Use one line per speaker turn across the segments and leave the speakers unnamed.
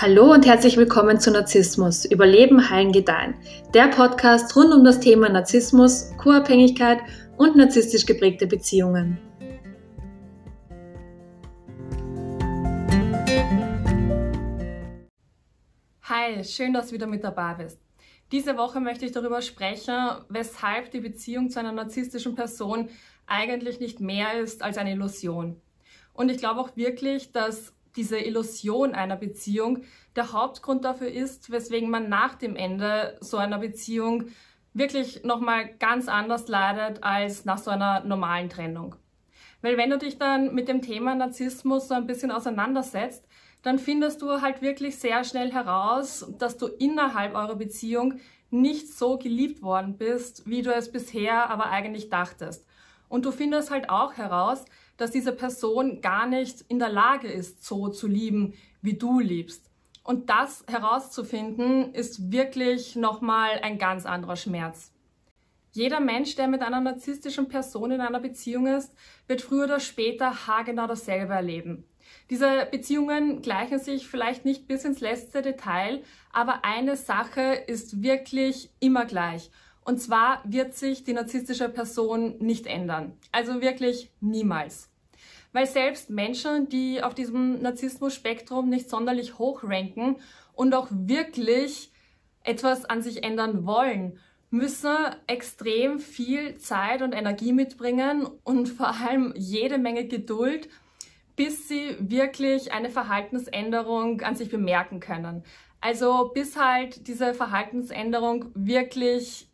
Hallo und herzlich willkommen zu Narzissmus, Überleben, Heilen, Gedeihen. Der Podcast rund um das Thema Narzissmus, Co-Abhängigkeit und narzisstisch geprägte Beziehungen.
Hi, schön, dass du wieder mit dabei bist. Diese Woche möchte ich darüber sprechen, weshalb die Beziehung zu einer narzisstischen Person eigentlich nicht mehr ist als eine Illusion. Und ich glaube auch wirklich, dass diese Illusion einer Beziehung der Hauptgrund dafür ist, weswegen man nach dem Ende so einer Beziehung wirklich nochmal ganz anders leidet als nach so einer normalen Trennung. Weil wenn du dich dann mit dem Thema Narzissmus so ein bisschen auseinandersetzt, dann findest du halt wirklich sehr schnell heraus, dass du innerhalb eurer Beziehung nicht so geliebt worden bist, wie du es bisher aber eigentlich dachtest. Und du findest halt auch heraus, dass diese Person gar nicht in der Lage ist, so zu lieben, wie du liebst. Und das herauszufinden, ist wirklich nochmal ein ganz anderer Schmerz. Jeder Mensch, der mit einer narzisstischen Person in einer Beziehung ist, wird früher oder später haargenau dasselbe erleben. Diese Beziehungen gleichen sich vielleicht nicht bis ins letzte Detail, aber eine Sache ist wirklich immer gleich. Und zwar wird sich die narzisstische Person nicht ändern. Also wirklich niemals. Weil selbst Menschen, die auf diesem Narzissmus-Spektrum nicht sonderlich hoch ranken und auch wirklich etwas an sich ändern wollen, müssen extrem viel Zeit und Energie mitbringen und vor allem jede Menge Geduld, bis sie wirklich eine Verhaltensänderung an sich bemerken können. Also bis halt diese Verhaltensänderung wirklich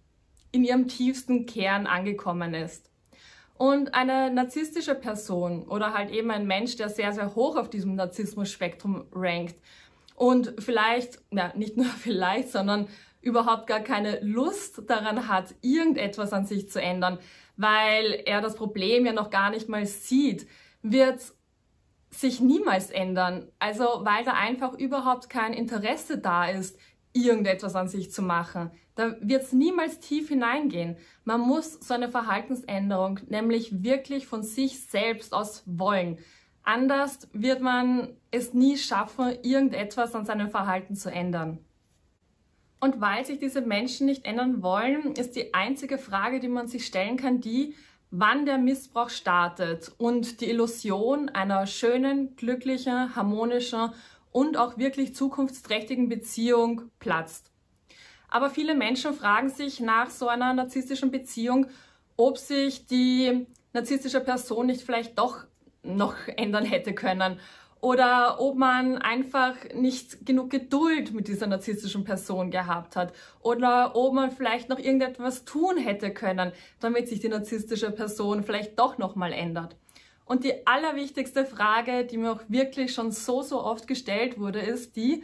in ihrem tiefsten Kern angekommen ist. Und eine narzisstische Person oder halt eben ein Mensch, der sehr, sehr hoch auf diesem Narzissmus-Spektrum rankt und vielleicht, ja, nicht nur vielleicht, sondern überhaupt gar keine Lust daran hat, irgendetwas an sich zu ändern, weil er das Problem ja noch gar nicht mal sieht, wird sich niemals ändern. Also weil da einfach überhaupt kein Interesse da ist, irgendetwas an sich zu machen. Da wird es niemals tief hineingehen. Man muss so eine Verhaltensänderung nämlich wirklich von sich selbst aus wollen. Anders wird man es nie schaffen, irgendetwas an seinem Verhalten zu ändern. Und weil sich diese Menschen nicht ändern wollen, ist die einzige Frage, die man sich stellen kann, die, wann der Missbrauch startet und die Illusion einer schönen, glücklichen, harmonischen und auch wirklich zukunftsträchtigen Beziehung platzt. Aber viele Menschen fragen sich nach so einer narzisstischen Beziehung, ob sich die narzisstische Person nicht vielleicht doch noch ändern hätte können oder ob man einfach nicht genug Geduld mit dieser narzisstischen Person gehabt hat oder ob man vielleicht noch irgendetwas tun hätte können, damit sich die narzisstische Person vielleicht doch noch mal ändert. Und die allerwichtigste Frage, die mir auch wirklich schon so, so oft gestellt wurde, ist die,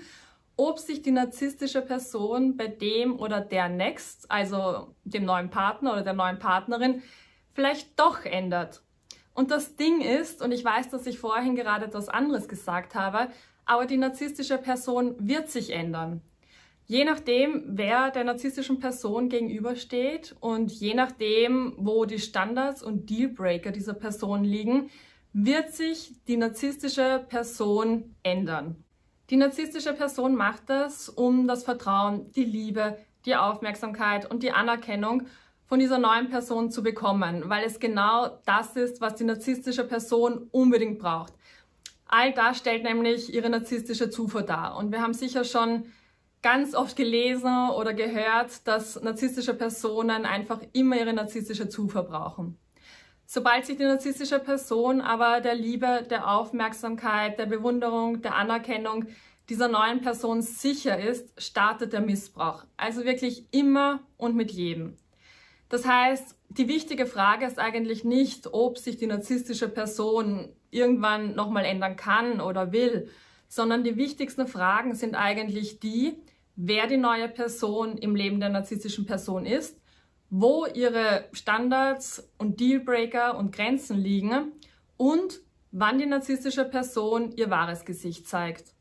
ob sich die narzisstische Person bei dem oder der Next, also dem neuen Partner oder der neuen Partnerin, vielleicht doch ändert. Und das Ding ist, und ich weiß, dass ich vorhin gerade etwas anderes gesagt habe, aber die narzisstische Person wird sich ändern. Je nachdem, wer der narzisstischen Person gegenübersteht und je nachdem, wo die Standards und Dealbreaker dieser Person liegen, wird sich die narzisstische Person ändern. Die narzisstische Person macht das, um das Vertrauen, die Liebe, die Aufmerksamkeit und die Anerkennung von dieser neuen Person zu bekommen, weil es genau das ist, was die narzisstische Person unbedingt braucht. All das stellt nämlich ihre narzisstische Zufuhr dar. Und wir haben sicher schon ganz oft gelesen oder gehört, dass narzisstische Personen einfach immer ihre narzisstische Zufuhr brauchen. Sobald sich die narzisstische Person aber der Liebe, der Aufmerksamkeit, der Bewunderung, der Anerkennung dieser neuen Person sicher ist, startet der Missbrauch. Also wirklich immer und mit jedem. Das heißt, die wichtige Frage ist eigentlich nicht, ob sich die narzisstische Person irgendwann nochmal ändern kann oder will, sondern die wichtigsten Fragen sind eigentlich die, wer die neue Person im Leben der narzisstischen Person ist, wo ihre Standards und Dealbreaker und Grenzen liegen und wann die narzisstische Person ihr wahres Gesicht zeigt.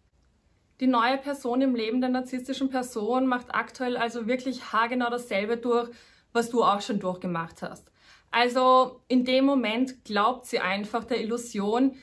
Die neue Person im Leben der narzisstischen Person macht aktuell also wirklich haargenau dasselbe durch, was du auch schon durchgemacht hast. Also in dem Moment glaubt sie einfach der Illusion,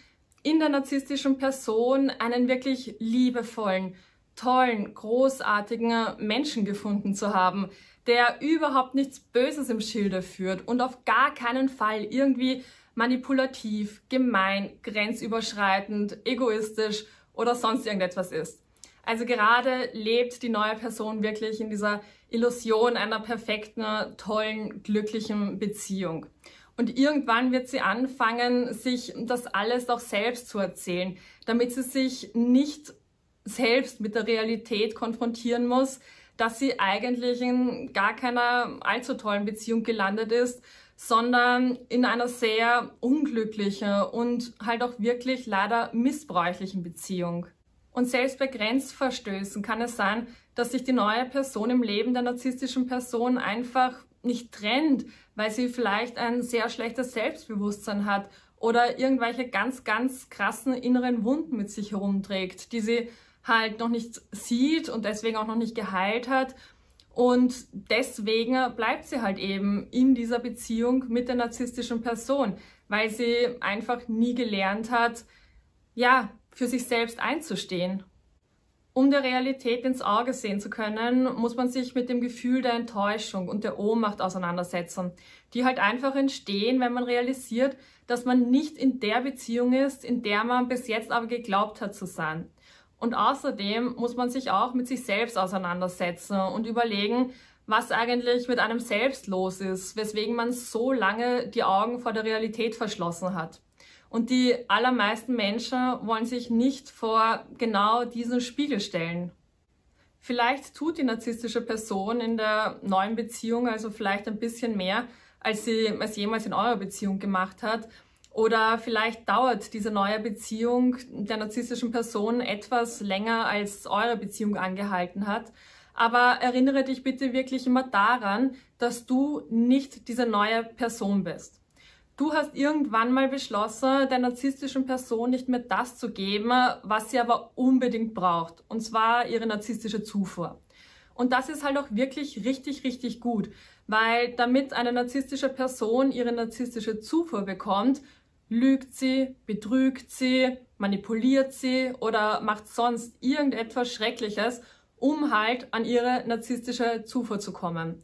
in der narzisstischen Person einen wirklich liebevollen, tollen, großartigen Menschen gefunden zu haben, der überhaupt nichts Böses im Schilde führt und auf gar keinen Fall irgendwie manipulativ, gemein, grenzüberschreitend, egoistisch oder sonst irgendetwas ist. Also gerade lebt die neue Person wirklich in dieser Illusion einer perfekten, tollen, glücklichen Beziehung. Und irgendwann wird sie anfangen, sich das alles auch selbst zu erzählen, damit sie sich nicht selbst mit der Realität konfrontieren muss, dass sie eigentlich in gar keiner allzu tollen Beziehung gelandet ist, sondern in einer sehr unglücklichen und halt auch wirklich leider missbräuchlichen Beziehung. Und selbst bei Grenzverstößen kann es sein, dass sich die neue Person im Leben der narzisstischen Person einfach nicht trennt, weil sie vielleicht ein sehr schlechtes Selbstbewusstsein hat oder irgendwelche ganz, ganz krassen inneren Wunden mit sich herumträgt, die sie halt noch nicht sieht und deswegen auch noch nicht geheilt hat. Und deswegen bleibt sie halt eben in dieser Beziehung mit der narzisstischen Person, weil sie einfach nie gelernt hat, ja, für sich selbst einzustehen. Um der Realität ins Auge sehen zu können, muss man sich mit dem Gefühl der Enttäuschung und der Ohnmacht auseinandersetzen, die halt einfach entstehen, wenn man realisiert, dass man nicht in der Beziehung ist, in der man bis jetzt aber geglaubt hat zu sein. Und außerdem muss man sich auch mit sich selbst auseinandersetzen und überlegen, was eigentlich mit einem selbst los ist, weswegen man so lange die Augen vor der Realität verschlossen hat. Und die allermeisten Menschen wollen sich nicht vor genau diesen Spiegel stellen. Vielleicht tut die narzisstische Person in der neuen Beziehung also vielleicht ein bisschen mehr, als sie es jemals in eurer Beziehung gemacht hat. Oder vielleicht dauert diese neue Beziehung der narzisstischen Person etwas länger, als eure Beziehung angehalten hat. Aber erinnere dich bitte wirklich immer daran, dass du nicht diese neue Person bist. Du hast irgendwann mal beschlossen, der narzisstischen Person nicht mehr das zu geben, was sie aber unbedingt braucht. Und zwar ihre narzisstische Zufuhr. Und das ist halt auch wirklich richtig, richtig gut. Weil damit eine narzisstische Person ihre narzisstische Zufuhr bekommt, lügt sie, betrügt sie, manipuliert sie oder macht sonst irgendetwas Schreckliches, um halt an ihre narzisstische Zufuhr zu kommen.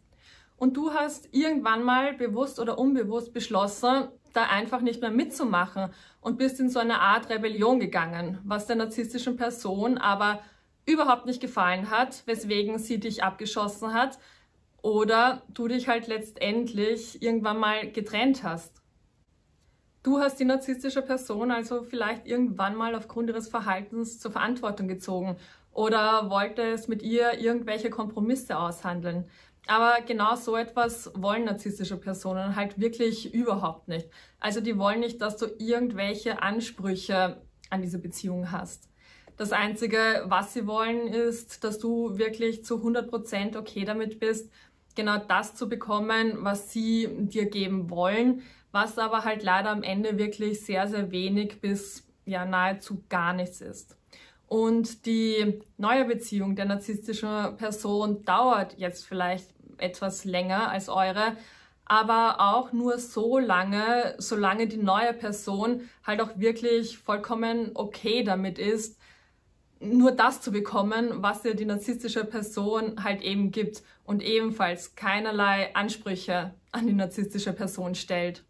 Und du hast irgendwann mal bewusst oder unbewusst beschlossen, da einfach nicht mehr mitzumachen und bist in so eine Art Rebellion gegangen, was der narzisstischen Person aber überhaupt nicht gefallen hat, weswegen sie dich abgeschossen hat oder du dich halt letztendlich irgendwann mal getrennt hast. Du hast die narzisstische Person also vielleicht irgendwann mal aufgrund ihres Verhaltens zur Verantwortung gezogen oder wolltest mit ihr irgendwelche Kompromisse aushandeln. Aber genau so etwas wollen narzisstische Personen halt wirklich überhaupt nicht. Also die wollen nicht, dass du irgendwelche Ansprüche an diese Beziehung hast. Das Einzige, was sie wollen, ist, dass du wirklich zu 100% okay damit bist, genau das zu bekommen, was sie dir geben wollen, was aber halt leider am Ende wirklich sehr, sehr wenig bis ja nahezu gar nichts ist. Und die neue Beziehung der narzisstischen Person dauert jetzt vielleicht etwas länger als eure, aber auch nur so lange, solange die neue Person halt auch wirklich vollkommen okay damit ist, nur das zu bekommen, was dir die narzisstische Person halt eben gibt und ebenfalls keinerlei Ansprüche an die narzisstische Person stellt.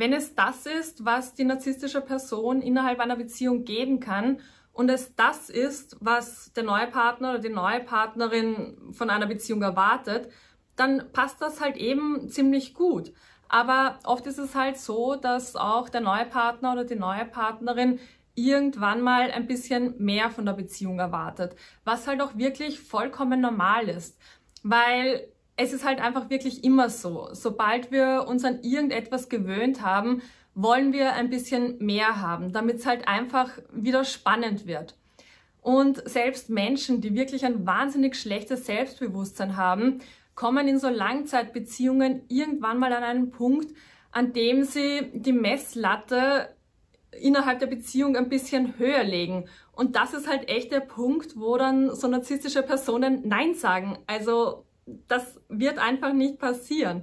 Wenn es das ist, was die narzisstische Person innerhalb einer Beziehung geben kann und es das ist, was der neue Partner oder die neue Partnerin von einer Beziehung erwartet, dann passt das halt eben ziemlich gut. Aber oft ist es halt so, dass auch der neue Partner oder die neue Partnerin irgendwann mal ein bisschen mehr von der Beziehung erwartet, was halt auch wirklich vollkommen normal ist, weil es ist halt einfach wirklich immer so. Sobald wir uns an irgendetwas gewöhnt haben, wollen wir ein bisschen mehr haben, damit es halt einfach wieder spannend wird. Und selbst Menschen, die wirklich ein wahnsinnig schlechtes Selbstbewusstsein haben, kommen in so Langzeitbeziehungen irgendwann mal an einen Punkt, an dem sie die Messlatte innerhalb der Beziehung ein bisschen höher legen. Und das ist halt echt der Punkt, wo dann so narzisstische Personen Nein sagen. Also das wird einfach nicht passieren.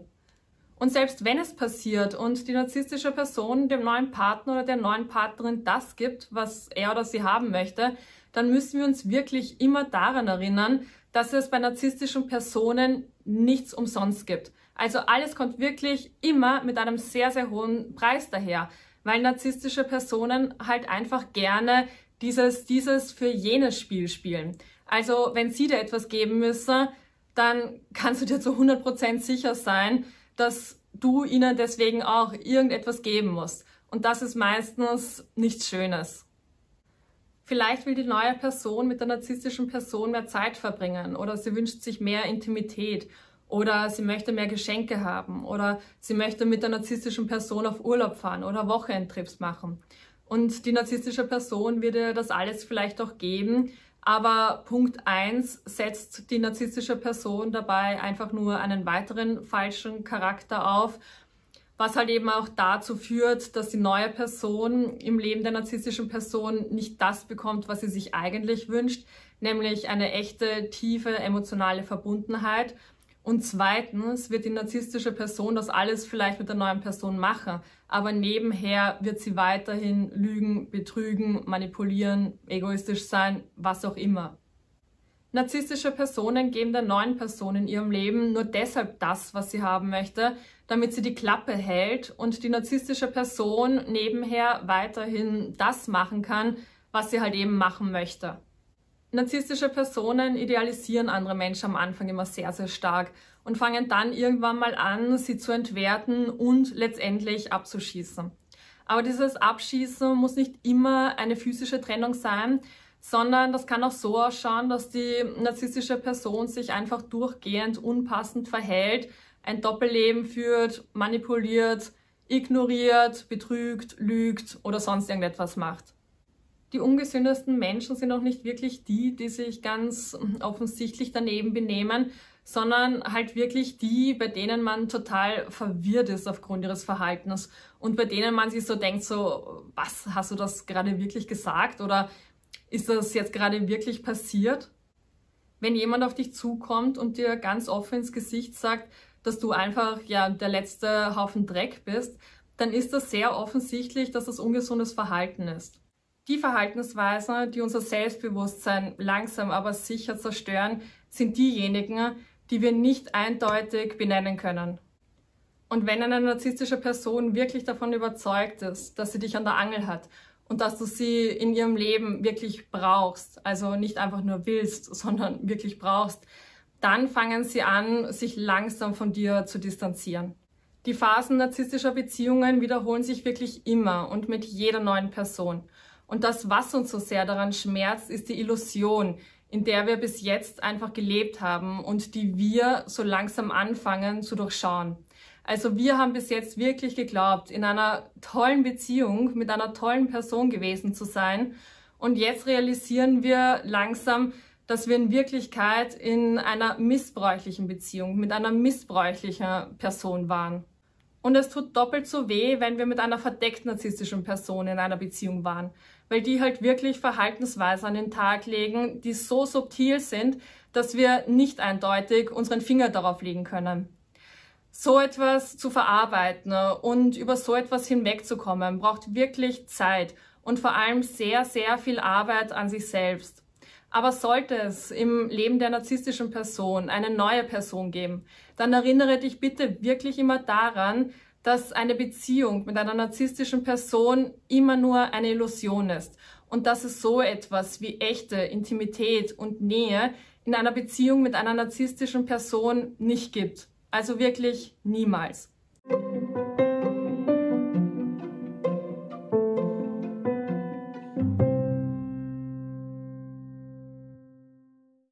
Und selbst wenn es passiert und die narzisstische Person dem neuen Partner oder der neuen Partnerin das gibt, was er oder sie haben möchte, dann müssen wir uns wirklich immer daran erinnern, dass es bei narzisstischen Personen nichts umsonst gibt. Also alles kommt wirklich immer mit einem sehr, sehr hohen Preis daher, weil narzisstische Personen halt einfach gerne dieses, dieses für jenes Spiel spielen. Also wenn sie dir etwas geben müssen, dann kannst du dir zu 100% sicher sein, dass du ihnen deswegen auch irgendetwas geben musst. Und das ist meistens nichts Schönes. Vielleicht will die neue Person mit der narzisstischen Person mehr Zeit verbringen oder sie wünscht sich mehr Intimität oder sie möchte mehr Geschenke haben oder sie möchte mit der narzisstischen Person auf Urlaub fahren oder Wochenendtrips machen. Und die narzisstische Person ihr das alles vielleicht auch geben, aber Punkt 1 setzt die narzisstische Person dabei einfach nur einen weiteren falschen Charakter auf, was halt eben auch dazu führt, dass die neue Person im Leben der narzisstischen Person nicht das bekommt, was sie sich eigentlich wünscht, nämlich eine echte, tiefe emotionale Verbundenheit und zweitens wird die narzisstische Person das alles vielleicht mit der neuen Person machen, aber nebenher wird sie weiterhin lügen, betrügen, manipulieren, egoistisch sein, was auch immer. Narzisstische Personen geben der neuen Person in ihrem Leben nur deshalb das, was sie haben möchte, damit sie die Klappe hält und die narzisstische Person nebenher weiterhin das machen kann, was sie halt eben machen möchte. Narzisstische Personen idealisieren andere Menschen am Anfang immer sehr, sehr stark und fangen dann irgendwann mal an, sie zu entwerten und letztendlich abzuschießen. Aber dieses Abschießen muss nicht immer eine physische Trennung sein, sondern das kann auch so ausschauen, dass die narzisstische Person sich einfach durchgehend unpassend verhält, ein Doppelleben führt, manipuliert, ignoriert, betrügt, lügt oder sonst irgendetwas macht die ungesündesten Menschen sind auch nicht wirklich die, die sich ganz offensichtlich daneben benehmen, sondern halt wirklich die, bei denen man total verwirrt ist aufgrund ihres Verhaltens und bei denen man sich so denkt, so, was, hast du das gerade wirklich gesagt oder ist das jetzt gerade wirklich passiert? Wenn jemand auf dich zukommt und dir ganz offen ins Gesicht sagt, dass du einfach ja der letzte Haufen Dreck bist, dann ist das sehr offensichtlich, dass das ungesundes Verhalten ist. Die Verhaltensweisen, die unser Selbstbewusstsein langsam aber sicher zerstören, sind diejenigen, die wir nicht eindeutig benennen können. Und wenn eine narzisstische Person wirklich davon überzeugt ist, dass sie dich an der Angel hat und dass du sie in ihrem Leben wirklich brauchst, also nicht einfach nur willst, sondern wirklich brauchst, dann fangen sie an, sich langsam von dir zu distanzieren. Die Phasen narzisstischer Beziehungen wiederholen sich wirklich immer und mit jeder neuen Person. Und das, was uns so sehr daran schmerzt, ist die Illusion, in der wir bis jetzt einfach gelebt haben und die wir so langsam anfangen zu durchschauen. Also wir haben bis jetzt wirklich geglaubt, in einer tollen Beziehung mit einer tollen Person gewesen zu sein. Und jetzt realisieren wir langsam, dass wir in Wirklichkeit in einer missbräuchlichen Beziehung mit einer missbräuchlichen Person waren. Und es tut doppelt so weh, wenn wir mit einer verdeckt narzisstischen Person in einer Beziehung waren, weil die halt wirklich Verhaltensweisen an den Tag legen, die so subtil sind, dass wir nicht eindeutig unseren Finger darauf legen können. So etwas zu verarbeiten und über so etwas hinwegzukommen, braucht wirklich Zeit und vor allem sehr, sehr viel Arbeit an sich selbst. Aber sollte es im Leben der narzisstischen Person eine neue Person geben, dann erinnere dich bitte wirklich immer daran, dass eine Beziehung mit einer narzisstischen Person immer nur eine Illusion ist und dass es so etwas wie echte Intimität und Nähe in einer Beziehung mit einer narzisstischen Person nicht gibt. Also wirklich niemals.